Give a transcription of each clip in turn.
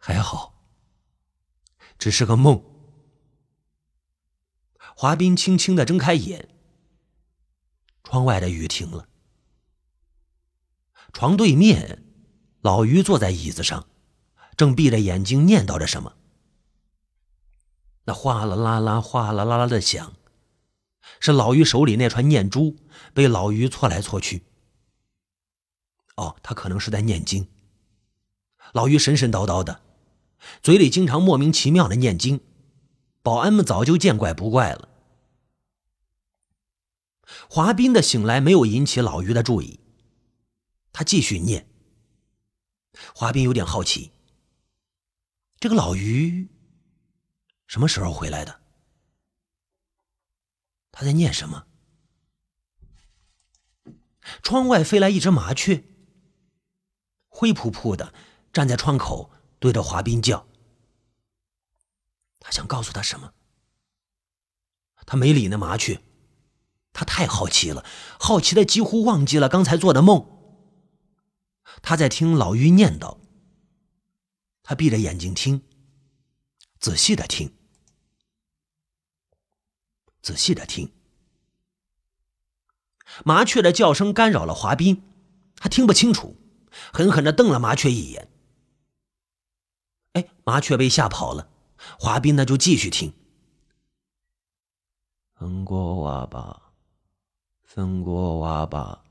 还好，只是个梦。华斌轻轻的睁开眼，窗外的雨停了。床对面，老于坐在椅子上，正闭着眼睛念叨着什么。那哗啦啦啦、哗啦啦啦的响，是老于手里那串念珠被老于搓来搓去。哦，他可能是在念经。老于神神叨叨的，嘴里经常莫名其妙的念经。保安们早就见怪不怪了。华斌的醒来没有引起老于的注意，他继续念。华斌有点好奇，这个老于什么时候回来的？他在念什么？窗外飞来一只麻雀，灰扑扑的站在窗口，对着华斌叫。他想告诉他什么？他没理那麻雀。他太好奇了，好奇的几乎忘记了刚才做的梦。他在听老于念叨，他闭着眼睛听，仔细的听，仔细的听。麻雀的叫声干扰了华斌，他听不清楚，狠狠的瞪了麻雀一眼。哎，麻雀被吓跑了，华斌呢就继续听。分过瓦吧。分过瓦吧，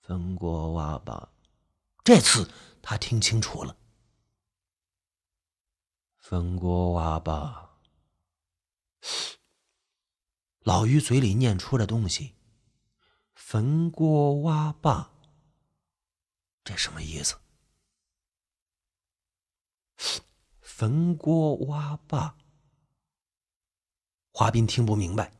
分过瓦吧，这次他听清楚了。分过瓦吧，老于嘴里念出的东西，分过瓦吧，这什么意思？分过瓦吧，华斌听不明白。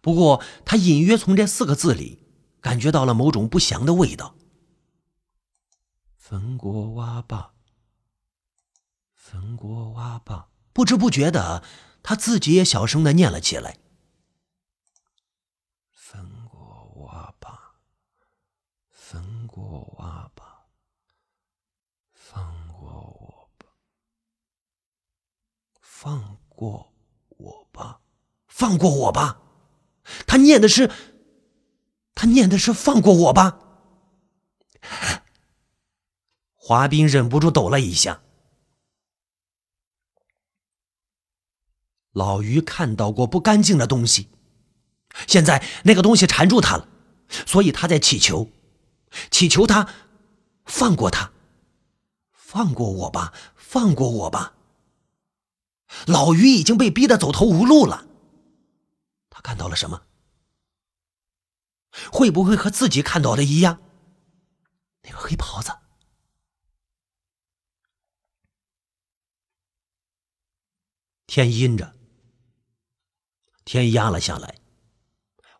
不过，他隐约从这四个字里感觉到了某种不祥的味道。分过瓦吧，分过瓦吧，不知不觉的，他自己也小声的念了起来。分过瓦吧，分过瓦吧，放过我吧，放过我吧，放过我吧。他念的是，他念的是放过我吧。华斌忍不住抖了一下。老于看到过不干净的东西，现在那个东西缠住他了，所以他在祈求，祈求他放过他，放过我吧，放过我吧。老于已经被逼得走投无路了。他看到了什么？会不会和自己看到的一样？那个黑袍子。天阴着，天压了下来，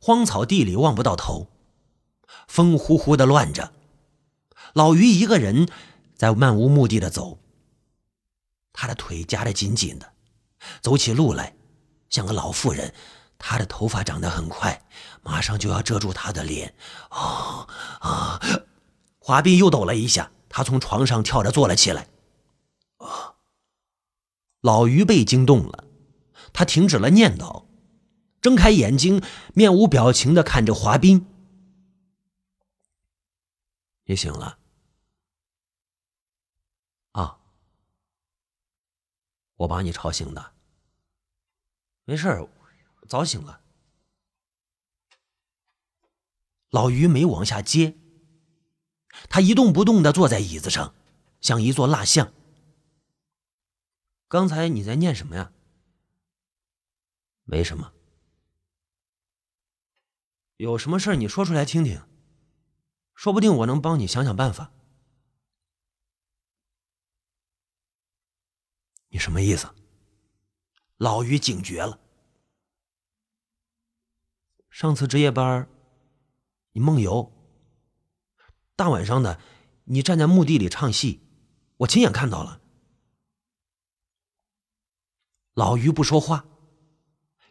荒草地里望不到头，风呼呼的乱着。老于一个人在漫无目的的走，他的腿夹得紧紧的，走起路来像个老妇人。她的头发长得很快，马上就要遮住她的脸。啊啊！华斌又抖了一下，他从床上跳着坐了起来。啊！老于被惊动了，他停止了念叨，睁开眼睛，面无表情的看着华斌。你醒了？啊！我把你吵醒的。没事儿。早醒了，老于没往下接，他一动不动的坐在椅子上，像一座蜡像。刚才你在念什么呀？没什么。有什么事你说出来听听，说不定我能帮你想想办法。你什么意思？老于警觉了。上次值夜班，你梦游。大晚上的，你站在墓地里唱戏，我亲眼看到了。老于不说话，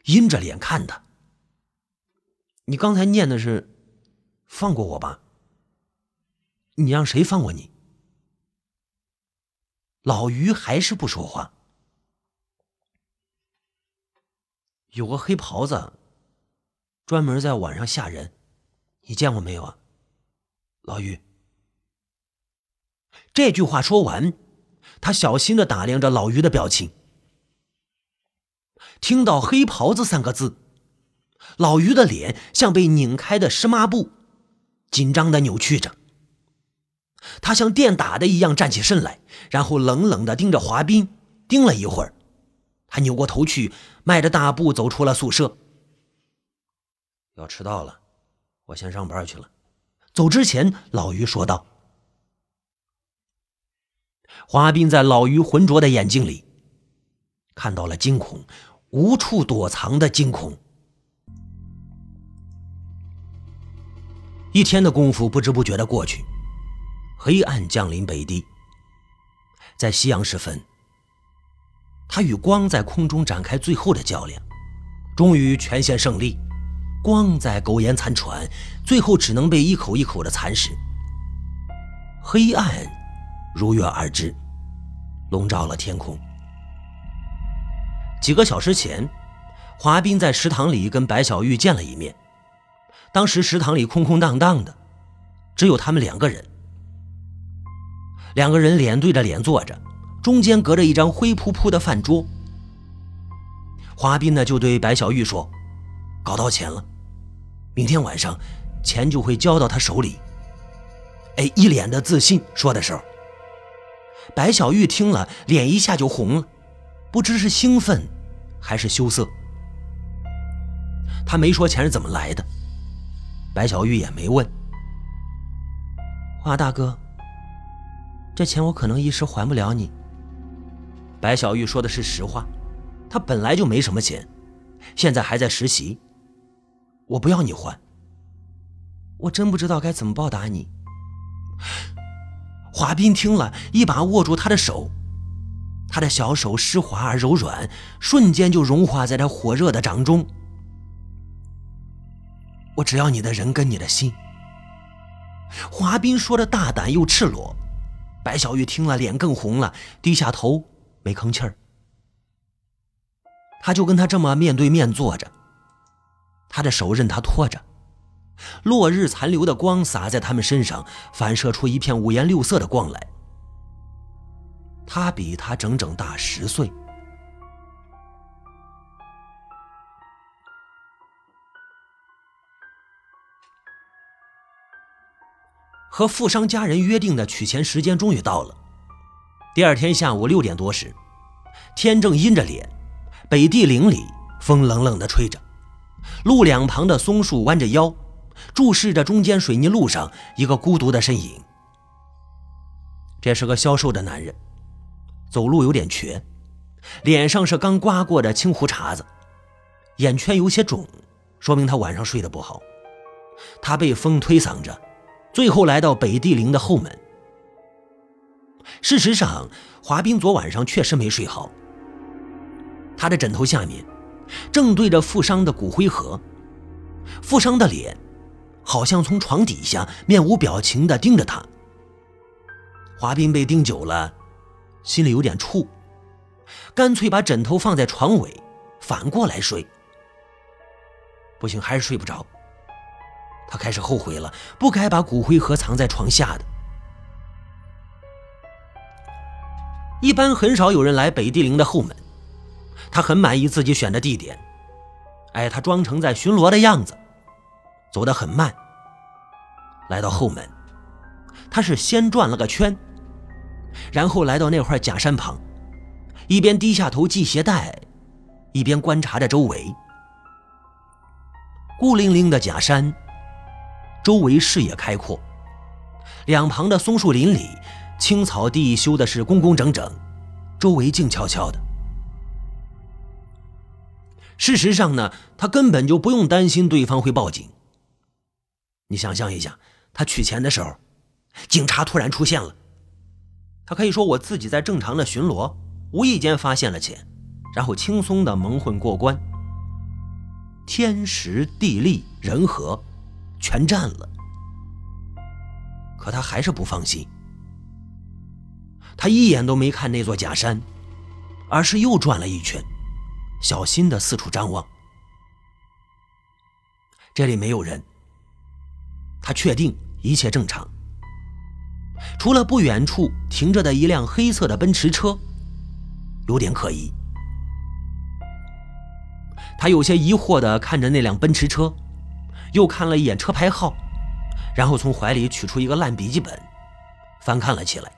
阴着脸看他。你刚才念的是“放过我吧”，你让谁放过你？老于还是不说话。有个黑袍子，专门在晚上吓人，你见过没有啊？老于。这句话说完，他小心的打量着老于的表情。听到“黑袍子”三个字，老于的脸像被拧开的湿抹布，紧张的扭曲着。他像电打的一样站起身来，然后冷冷的盯着华斌，盯了一会儿，他扭过头去，迈着大步走出了宿舍。要迟到了，我先上班去了。走之前，老于说道。华斌在老于浑浊的眼睛里看到了惊恐，无处躲藏的惊恐。一天的功夫不知不觉的过去，黑暗降临北地。在夕阳时分，他与光在空中展开最后的较量，终于全线胜利。光在苟延残喘，最后只能被一口一口的蚕食。黑暗。如约而至，笼罩了天空。几个小时前，华斌在食堂里跟白小玉见了一面。当时食堂里空空荡荡的，只有他们两个人。两个人脸对着脸坐着，中间隔着一张灰扑扑的饭桌。华斌呢就对白小玉说：“搞到钱了，明天晚上钱就会交到他手里。”哎，一脸的自信说的时候。白小玉听了，脸一下就红了，不知是兴奋还是羞涩。他没说钱是怎么来的，白小玉也没问。华大哥，这钱我可能一时还不了你。白小玉说的是实话，他本来就没什么钱，现在还在实习。我不要你还，我真不知道该怎么报答你。华斌听了一把握住他的手，他的小手湿滑而柔软，瞬间就融化在他火热的掌中。我只要你的人跟你的心。华斌说的大胆又赤裸，白小玉听了脸更红了，低下头没吭气儿。他就跟他这么面对面坐着，他的手任他拖着。落日残留的光洒在他们身上，反射出一片五颜六色的光来。他比他整整大十岁。和富商家人约定的取钱时间终于到了。第二天下午六点多时，天正阴着脸，北地岭里风冷冷的吹着，路两旁的松树弯着腰。注视着中间水泥路上一个孤独的身影。这是个消瘦的男人，走路有点瘸，脸上是刚刮过的青胡茬子，眼圈有些肿，说明他晚上睡得不好。他被风推搡着，最后来到北地陵的后门。事实上，华斌昨晚上确实没睡好。他的枕头下面正对着富商的骨灰盒，富商的脸。好像从床底下面无表情地盯着他。华斌被盯久了，心里有点怵，干脆把枕头放在床尾，反过来睡。不行，还是睡不着。他开始后悔了，不该把骨灰盒藏在床下的。一般很少有人来北地陵的后门，他很满意自己选的地点。哎，他装成在巡逻的样子。走得很慢，来到后门，他是先转了个圈，然后来到那块假山旁，一边低下头系鞋带，一边观察着周围。孤零零的假山，周围视野开阔，两旁的松树林里，青草地修的是工工整整，周围静悄悄的。事实上呢，他根本就不用担心对方会报警。你想象一下，他取钱的时候，警察突然出现了。他可以说：“我自己在正常的巡逻，无意间发现了钱，然后轻松的蒙混过关。天时地利人和，全占了。可他还是不放心。他一眼都没看那座假山，而是又转了一圈，小心的四处张望。这里没有人，他确定一切正常，除了不远处停着的一辆黑色的奔驰车，有点可疑。他有些疑惑的看着那辆奔驰车，又看了一眼车牌号，然后从怀里取出一个烂笔记本，翻看了起来。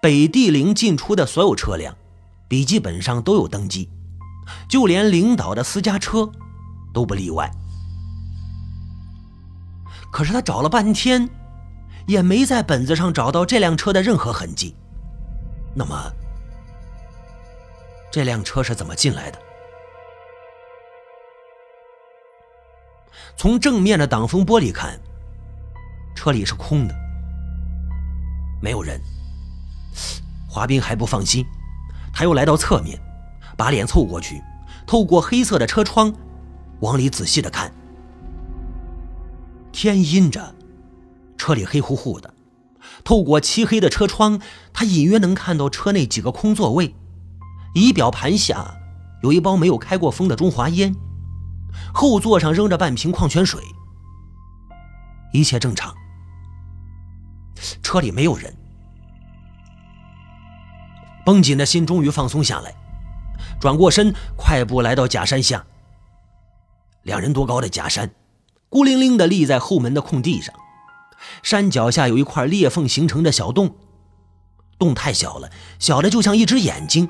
北地陵进出的所有车辆，笔记本上都有登记，就连领导的私家车都不例外。可是他找了半天，也没在本子上找到这辆车的任何痕迹。那么，这辆车是怎么进来的？从正面的挡风玻璃看，车里是空的，没有人。华斌还不放心，他又来到侧面，把脸凑过去，透过黑色的车窗，往里仔细的看。天阴着，车里黑乎乎的，透过漆黑的车窗，他隐约能看到车内几个空座位，仪表盘下有一包没有开过封的中华烟。后座上扔着半瓶矿泉水，一切正常。车里没有人，绷紧的心终于放松下来，转过身，快步来到假山下。两人多高的假山，孤零零的立在后门的空地上，山脚下有一块裂缝形成的小洞，洞太小了，小的就像一只眼睛，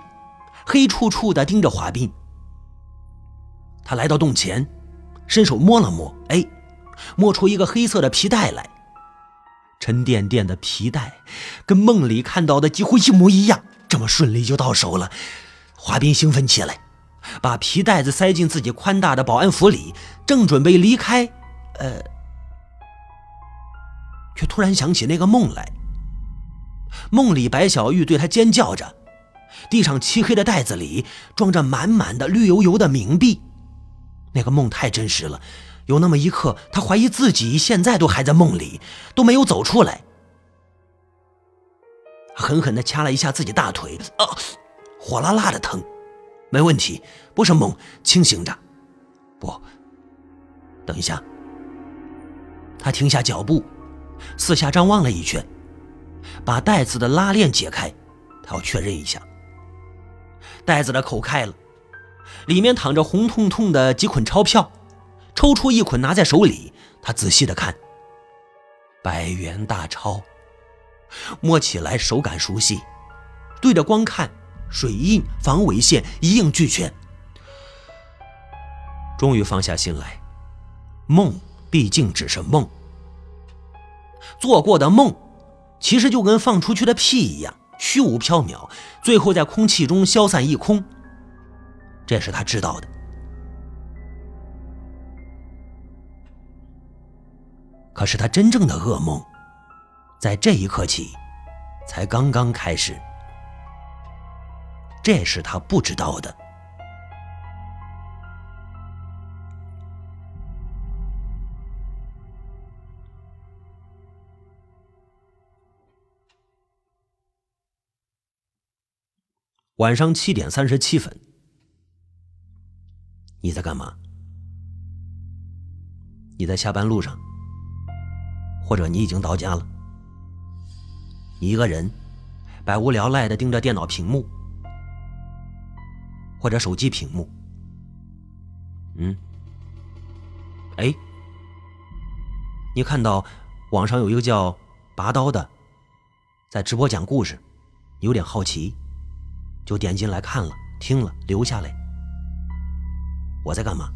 黑处处的盯着华斌。他来到洞前，伸手摸了摸，哎，摸出一个黑色的皮带来。沉甸甸的皮带，跟梦里看到的几乎一模一样。这么顺利就到手了，华斌兴奋起来，把皮带子塞进自己宽大的保安服里，正准备离开，呃，却突然想起那个梦来。梦里白小玉对他尖叫着，地上漆黑的袋子里装着满满的绿油油的冥币。那个梦太真实了，有那么一刻，他怀疑自己现在都还在梦里，都没有走出来。狠狠地掐了一下自己大腿，啊，火辣辣的疼。没问题，不是梦，清醒着。不，等一下。他停下脚步，四下张望了一圈，把袋子的拉链解开，他要确认一下。袋子的口开了。里面躺着红彤彤的几捆钞票，抽出一捆拿在手里，他仔细的看。百元大钞，摸起来手感熟悉，对着光看，水印、防伪线一应俱全。终于放下心来，梦毕竟只是梦，做过的梦，其实就跟放出去的屁一样，虚无缥缈，最后在空气中消散一空。这是他知道的，可是他真正的噩梦，在这一刻起，才刚刚开始。这是他不知道的。晚上七点三十七分。你在干嘛？你在下班路上，或者你已经到家了。一个人，百无聊赖的盯着电脑屏幕，或者手机屏幕。嗯，哎，你看到网上有一个叫拔刀的，在直播讲故事，有点好奇，就点进来看了，听了，留下来。我在干嘛？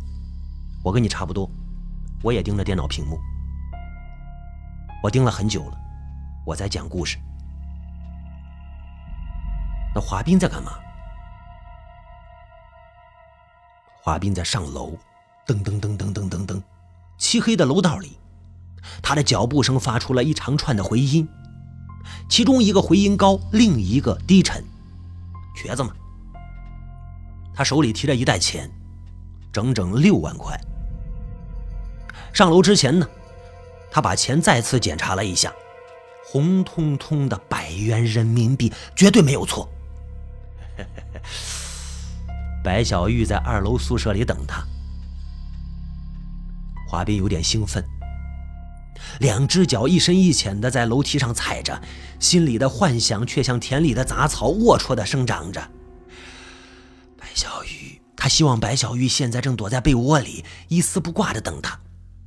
我跟你差不多，我也盯着电脑屏幕，我盯了很久了。我在讲故事。那华斌在干嘛？华斌在上楼，噔噔噔噔噔噔噔，漆黑的楼道里，他的脚步声发出了一长串的回音，其中一个回音高，另一个低沉。瘸子嘛，他手里提着一袋钱。整整六万块。上楼之前呢，他把钱再次检查了一下，红彤彤的百元人民币，绝对没有错。白小玉在二楼宿舍里等他，华斌有点兴奋，两只脚一深一浅的在楼梯上踩着，心里的幻想却像田里的杂草，龌龊的生长着。白小玉，他希望白小玉现在正躲在被窝里，一丝不挂的等他。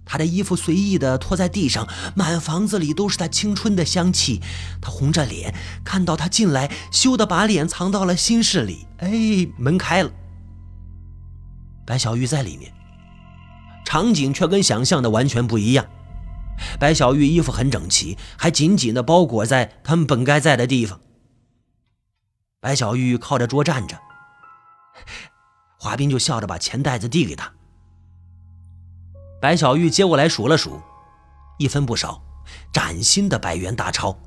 他的衣服随意的拖在地上，满房子里都是他青春的香气。他红着脸，看到他进来，羞得把脸藏到了心事里。哎，门开了，白小玉在里面，场景却跟想象的完全不一样。白小玉衣服很整齐，还紧紧的包裹在他们本该在的地方。白小玉靠着桌站着，华斌就笑着把钱袋子递给他。白小玉接过来数了数，一分不少，崭新的百元大钞。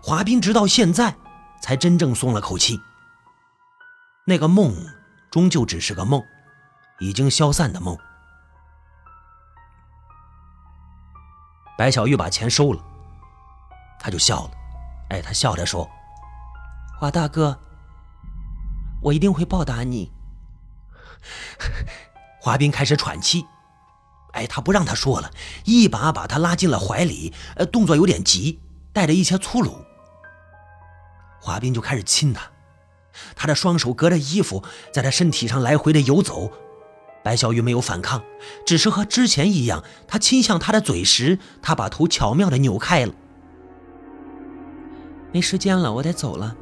华斌直到现在才真正松了口气。那个梦终究只是个梦，已经消散的梦。白小玉把钱收了，他就笑了。哎，他笑着说：“华大哥，我一定会报答你。”华斌开始喘气，哎，他不让他说了，一把把他拉进了怀里，呃，动作有点急，带着一些粗鲁。华斌就开始亲他，他的双手隔着衣服在他身体上来回的游走。白小玉没有反抗，只是和之前一样，他亲向他的嘴时，他把头巧妙的扭开了。没时间了，我得走了，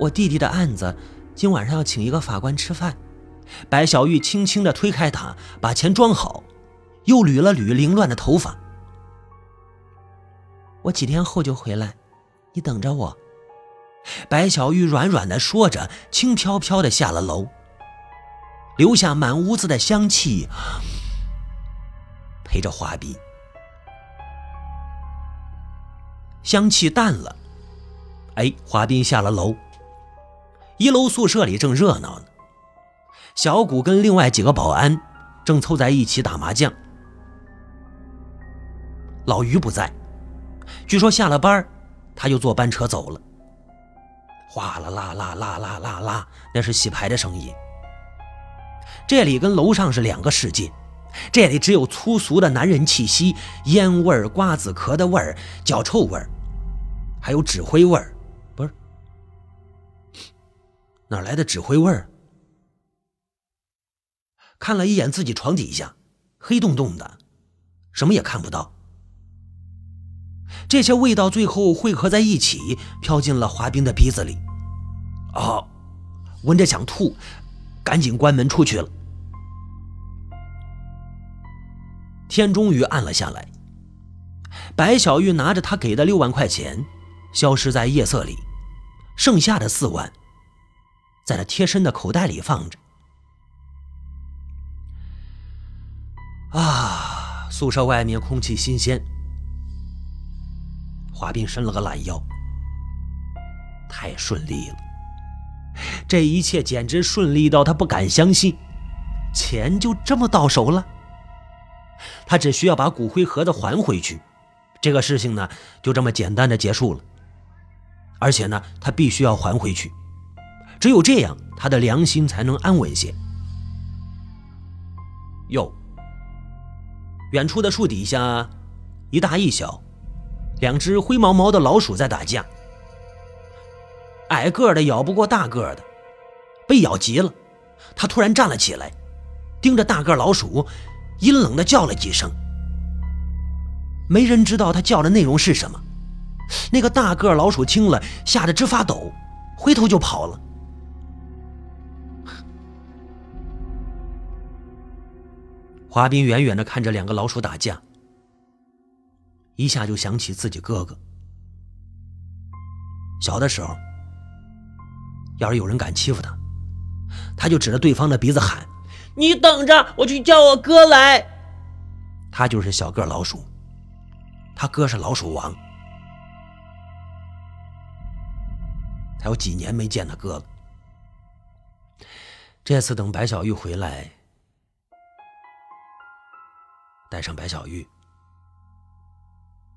我弟弟的案子，今晚上要请一个法官吃饭。白小玉轻轻地推开他，把钱装好，又捋了捋凌乱的头发。我几天后就回来，你等着我。白小玉软软的说着，轻飘飘的下了楼，留下满屋子的香气，陪着华斌。香气淡了，哎，华斌下了楼，一楼宿舍里正热闹呢。小谷跟另外几个保安正凑在一起打麻将。老于不在，据说下了班他就坐班车走了。哗啦啦啦啦啦啦啦，那是洗牌的声音。这里跟楼上是两个世界，这里只有粗俗的男人气息、烟味儿、瓜子壳的味儿、脚臭味儿，还有纸灰味儿。不是，哪来的纸灰味儿？看了一眼自己床底下，黑洞洞的，什么也看不到。这些味道最后汇合在一起，飘进了华冰的鼻子里。哦，闻着想吐，赶紧关门出去了。天终于暗了下来。白小玉拿着他给的六万块钱，消失在夜色里，剩下的四万，在他贴身的口袋里放着。啊！宿舍外面空气新鲜。华斌伸了个懒腰。太顺利了，这一切简直顺利到他不敢相信，钱就这么到手了。他只需要把骨灰盒子还回去，这个事情呢就这么简单的结束了。而且呢，他必须要还回去，只有这样，他的良心才能安稳些。哟。远处的树底下，一大一小，两只灰毛毛的老鼠在打架。矮个的咬不过大个的，被咬急了，他突然站了起来，盯着大个老鼠，阴冷的叫了几声。没人知道他叫的内容是什么。那个大个老鼠听了，吓得直发抖，回头就跑了。华斌远远的看着两个老鼠打架，一下就想起自己哥哥。小的时候，要是有人敢欺负他，他就指着对方的鼻子喊：“你等着，我去叫我哥来。”他就是小个老鼠，他哥是老鼠王。他有几年没见他哥了。这次等白小玉回来。带上白小玉，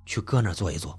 去哥那儿坐一坐。